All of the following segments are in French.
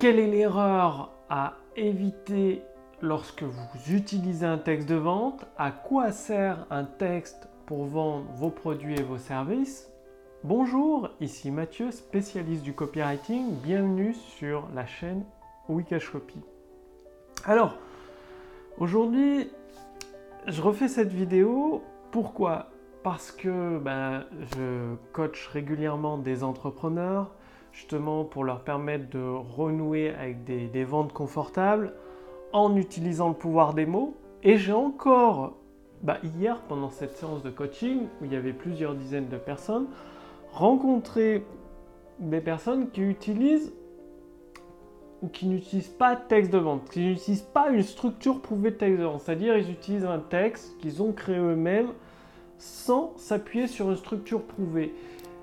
Quelle est l'erreur à éviter lorsque vous utilisez un texte de vente? À quoi sert un texte pour vendre vos produits et vos services? Bonjour, ici Mathieu, spécialiste du copywriting. Bienvenue sur la chaîne Wikash Copy. Alors, aujourd'hui, je refais cette vidéo. Pourquoi? Parce que ben, je coach régulièrement des entrepreneurs, justement pour leur permettre de renouer avec des, ventes confortables en utilisant le pouvoir des mots. Et j'ai encore, bah, hier, pendant cette séance de coaching, où il y avait plusieurs dizaines de personnes, rencontré des personnes qui utilisent ou qui n'utilisent pas de texte de vente, qui n'utilisent pas une structure prouvée de texte de vente. C'est-à-dire ils utilisent un texte qu'ils ont créé eux-mêmes sans s'appuyer sur une structure prouvée.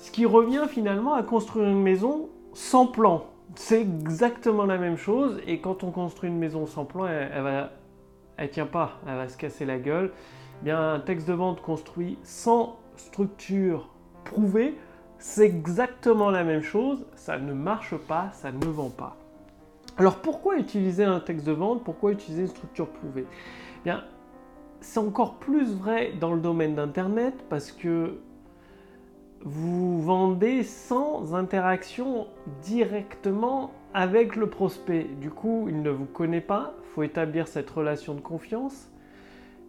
Ce qui revient finalement à construire une maison sans plan. C'est exactement la même chose. Et quand on construit une maison sans plan, elle, elle va, elle tient pas, elle va se casser la gueule. Eh bien, un texte de vente construit sans structure prouvée, c'est exactement la même chose. Ça ne marche pas, ça ne vend pas. Alors pourquoi utiliser un texte de vente? Pourquoi utiliser une structure prouvée? Eh Bien, c'est encore plus vrai dans le domaine d'Internet parce que vous vendez sans interaction directement avec le prospect. Du coup, il ne vous connaît pas, il faut établir cette relation de confiance,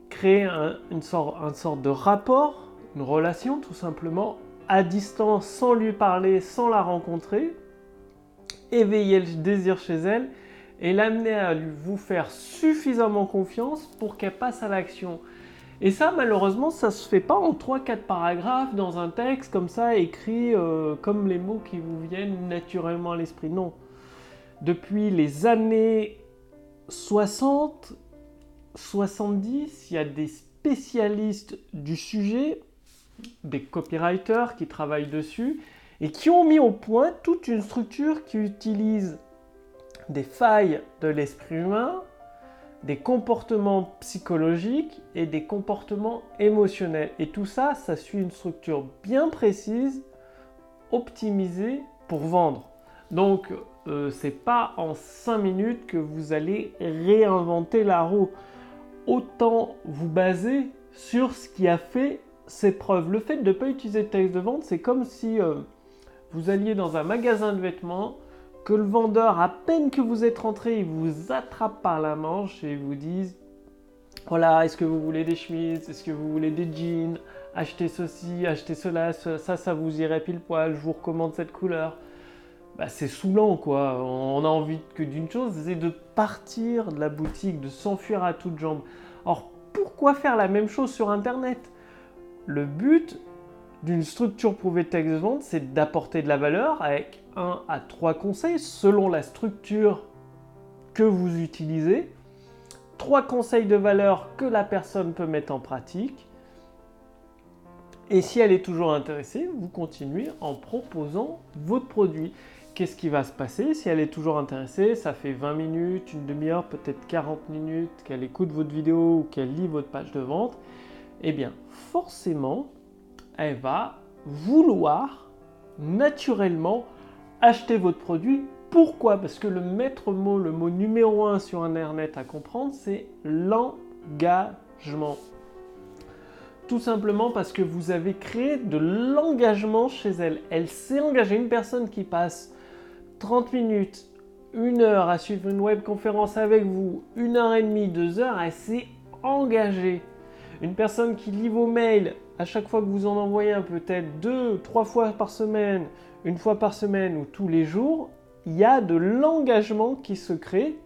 créer une, sorte, de rapport, une relation tout simplement, à distance, sans lui parler, sans la rencontrer, éveiller le désir chez elle et l'amener à lui, vous faire suffisamment confiance pour qu'elle passe à l'action. Et ça, malheureusement, ça se fait pas en 3-4 paragraphes dans un texte comme ça, écrit euh, comme les mots qui vous viennent naturellement à l'esprit. Non. Depuis les années 60, 70, il y a des spécialistes du sujet, des copywriters qui travaillent dessus, et qui ont mis au point toute une structure qui utilise des failles de l'esprit humain, des comportements psychologiques et des comportements émotionnels. Et tout ça, ça suit une structure bien précise, optimisée pour vendre. Donc, euh, c'est pas en 5 minutes que vous allez réinventer la roue. Autant vous baser sur ce qui a fait ses preuves. Le fait de ne pas utiliser de texte de vente, c'est comme si euh, vous alliez dans un magasin de vêtements, que le vendeur, à peine que vous êtes rentré, il vous attrape par la manche et vous dise voilà, est-ce que vous voulez des chemises Est-ce que vous voulez des jeans Achetez ceci, achetez cela, ça, ça vous irait pile poil, je vous recommande cette couleur. Bah, c'est saoulant quoi. On a envie que d'une chose, c'est de partir de la boutique, de s'enfuir à toutes jambes. Or, pourquoi faire la même chose sur Internet? Le but d'une structure prouvée de texte de vente, c'est d'apporter de la valeur avec 1 à 3 conseils selon la structure que vous utilisez. 3 conseils de valeur que la personne peut mettre en pratique. Et si elle est toujours intéressée, vous continuez en proposant votre produit. Qu'est-ce qui va se passer? Si elle est toujours intéressée, ça fait 20 minutes, une demi-heure, peut-être 40 minutes qu'elle écoute votre vidéo ou qu'elle lit votre page de vente, eh bien forcément, elle va vouloir naturellement achetez votre produit. Pourquoi? Parce que le maître mot, le mot numéro un sur Internet à comprendre, c'est l'engagement. Tout simplement parce que vous avez créé de l'engagement chez elle. Elle s'est engagée. Une personne qui passe 30 minutes, une heure à suivre une webconférence avec vous, une heure et demie, deux heures, elle s'est engagée. Une personne qui lit vos mails à chaque fois que vous en envoyez un, peut-être deux, trois fois par semaine, une fois par semaine ou tous les jours, il y a de l'engagement qui se crée.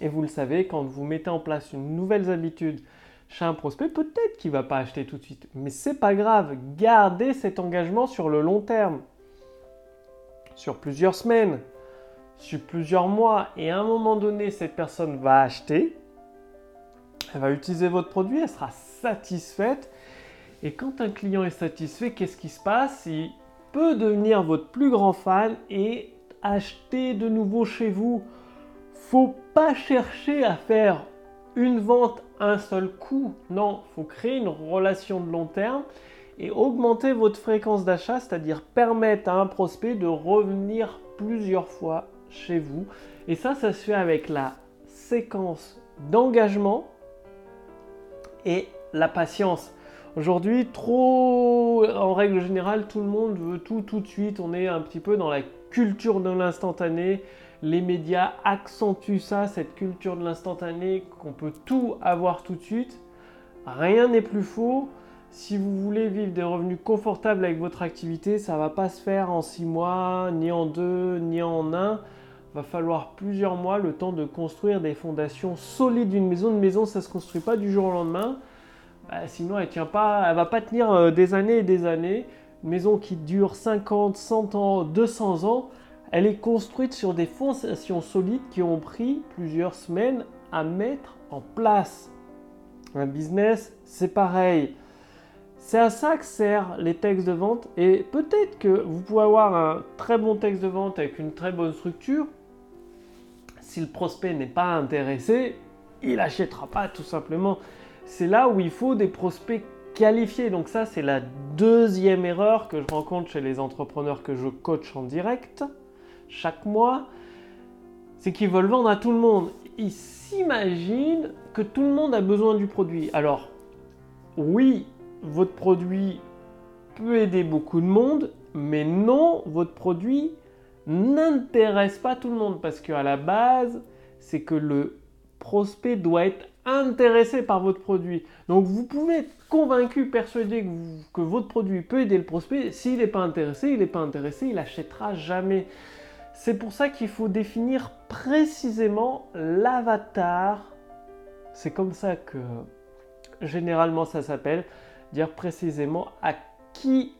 Et vous le savez, quand vous mettez en place une nouvelle habitude chez un prospect, peut-être qu'il ne va pas acheter tout de suite. Mais c'est pas grave, gardez cet engagement sur le long terme. Sur plusieurs semaines, sur plusieurs mois, et à un moment donné, cette personne va acheter, elle va utiliser votre produit, elle sera satisfaite. Et quand un client est satisfait, qu'est-ce qui se passe? Peut devenir votre plus grand fan et acheter de nouveau chez vous. Faut pas chercher à faire une vente un seul coup. Non, faut créer une relation de long terme et augmenter votre fréquence d'achat, c'est-à-dire permettre à un prospect de revenir plusieurs fois chez vous. Et ça, ça se fait avec la séquence d'engagement et la patience. Aujourd'hui, trop, en règle générale, tout le monde veut tout tout de suite. On est un petit peu dans la culture de l'instantané. Les médias accentuent ça, cette culture de l'instantané, qu'on peut tout avoir tout de suite. Rien n'est plus faux. Si vous voulez vivre des revenus confortables avec votre activité, ça ne va pas se faire en six mois, ni en deux, ni en un. Va falloir plusieurs mois, le temps de construire des fondations solides d'une maison. Une maison, ça ne se construit pas du jour au lendemain. Bah, sinon, elle tient pas, elle va pas tenir euh, des années et des années. Maison qui dure 50, 100 ans, 200 ans, elle est construite sur des fondations solides qui ont pris plusieurs semaines à mettre en place. Un business, c'est pareil. C'est à ça que servent les textes de vente et peut-être que vous pouvez avoir un très bon texte de vente avec une très bonne structure. Si le prospect n'est pas intéressé, il n'achètera pas tout simplement. C'est là où il faut des prospects qualifiés. Donc ça, c'est la deuxième erreur que je rencontre chez les entrepreneurs que je coach en direct chaque mois. C'est qu'ils veulent vendre à tout le monde. Ils s'imaginent que tout le monde a besoin du produit. Alors, oui, votre produit peut aider beaucoup de monde, mais non, votre produit n'intéresse pas tout le monde parce qu'à la base, c'est que le prospect doit être intéressé par votre produit. Donc vous pouvez être convaincu, persuadé que, votre produit peut aider le prospect. S'il n'est pas intéressé, il n'est pas intéressé, il n'achètera jamais. C'est pour ça qu'il faut définir précisément l'avatar. C'est comme ça que généralement ça s'appelle. Dire précisément à qui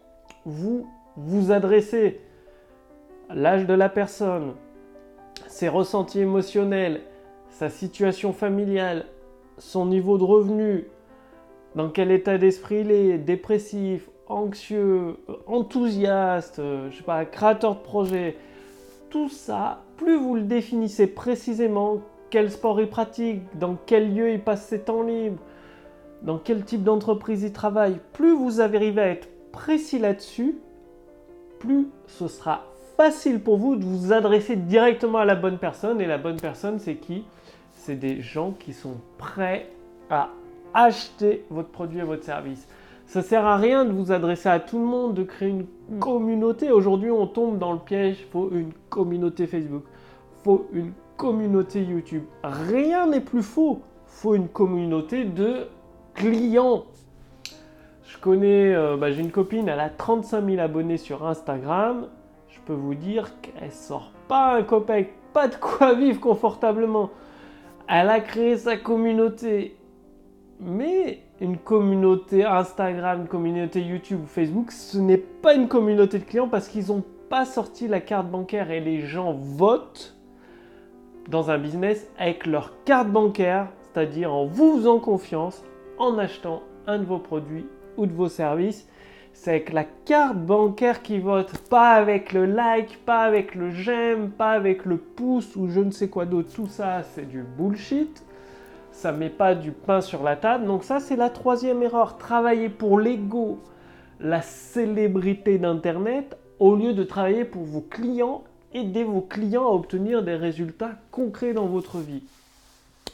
vous vous adressez. L'âge de la personne, ses ressentis émotionnels, sa situation familiale, son niveau de revenu, dans quel état d'esprit il est, dépressif, anxieux, enthousiaste, je sais pas, créateur de projet, tout ça, plus vous le définissez précisément, quel sport il pratique, dans quel lieu il passe ses temps libres, dans quel type d'entreprise il travaille, plus vous arrivez à être précis là-dessus, plus ce sera facile pour vous de vous adresser directement à la bonne personne. Et la bonne personne, c'est qui? C'est des gens qui sont prêts à acheter votre produit et votre service. Ça sert à rien de vous adresser à tout le monde, de créer une communauté. Aujourd'hui, on tombe dans le piège. Il faut une communauté Facebook. Faut une communauté YouTube. Rien n'est plus faux. Faut une communauté de clients. Je connais, euh, bah, j'ai une copine, elle a 35 000 abonnés sur Instagram. Vous dire qu'elle sort pas un copec, pas de quoi vivre confortablement. Elle a créé sa communauté. Mais une communauté Instagram, une communauté YouTube ou Facebook, ce n'est pas une communauté de clients parce qu'ils n'ont pas sorti la carte bancaire et les gens votent dans un business avec leur carte bancaire, c'est-à-dire en vous faisant confiance, en achetant un de vos produits ou de vos services. C'est avec la carte bancaire qui vote, pas avec le like, pas avec le j'aime, pas avec le pouce ou je ne sais quoi d'autre. Tout ça, c'est du bullshit ça met pas du pain sur la table. Donc ça, c'est la troisième erreur. Travailler pour l'ego, la célébrité d'Internet, au lieu de travailler pour vos clients, aider vos clients à obtenir des résultats concrets dans votre vie.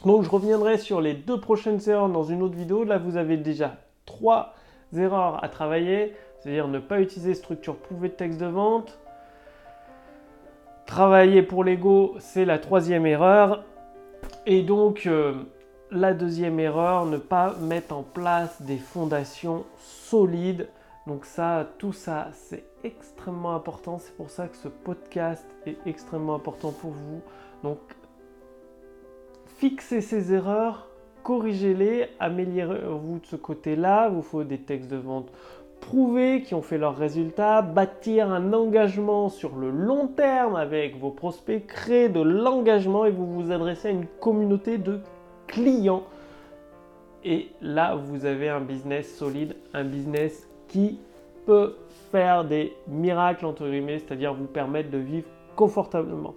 Donc je reviendrai sur les deux prochaines erreurs dans une autre vidéo. Là, vous avez déjà trois erreurs à travailler, c'est-à-dire ne pas utiliser structure prouvée de texte de vente. Travailler pour l'ego, c'est la troisième erreur. Et donc, euh, la deuxième erreur, ne pas mettre en place des fondations solides. Donc ça, tout ça, c'est extrêmement important. C'est pour ça que ce podcast est extrêmement important pour vous. Donc, fixez ces erreurs, corrigez-les, améliorez-vous de ce côté-là. Vous faut des textes de vente prouvés qui ont fait leurs résultats, bâtir un engagement sur le long terme avec vos prospects, créer de l'engagement et vous vous adressez à une communauté de clients. Et là, vous avez un business solide, un business qui peut faire des miracles, entre guillemets, c'est-à-dire vous permettre de vivre confortablement.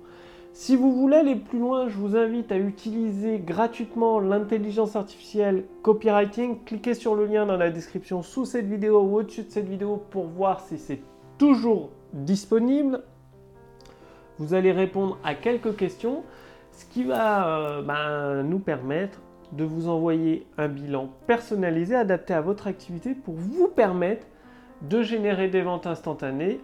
Si vous voulez aller plus loin, je vous invite à utiliser gratuitement l'intelligence artificielle copywriting. Cliquez sur le lien dans la description sous cette vidéo ou au-dessus de cette vidéo pour voir si c'est toujours disponible. Vous allez répondre à quelques questions, ce qui va euh, ben, nous permettre de vous envoyer un bilan personnalisé, adapté à votre activité pour vous permettre de générer des ventes instantanées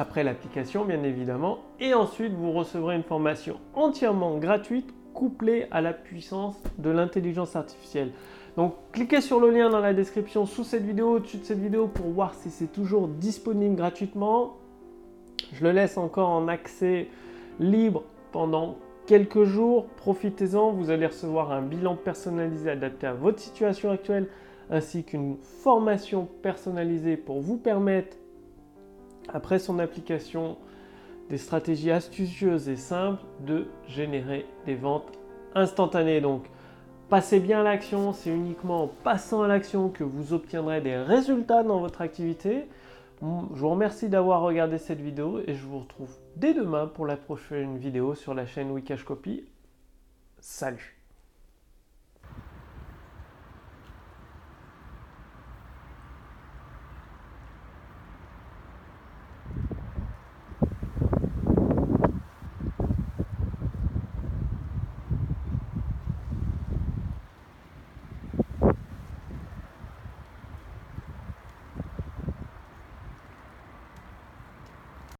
après l'application bien évidemment et ensuite vous recevrez une formation entièrement gratuite couplée à la puissance de l'intelligence artificielle. Donc cliquez sur le lien dans la description sous cette vidéo, au-dessus de cette vidéo pour voir si c'est toujours disponible gratuitement. Je le laisse encore en accès libre pendant quelques jours. Profitez-en, vous allez recevoir un bilan personnalisé adapté à votre situation actuelle ainsi qu'une formation personnalisée pour vous permettre, après son application, des stratégies astucieuses et simples de générer des ventes instantanées. Donc, passez bien à l'action, c'est uniquement en passant à l'action que vous obtiendrez des résultats dans votre activité. Je vous remercie d'avoir regardé cette vidéo et je vous retrouve dès demain pour la prochaine vidéo sur la chaîne Wikash Copy. Salut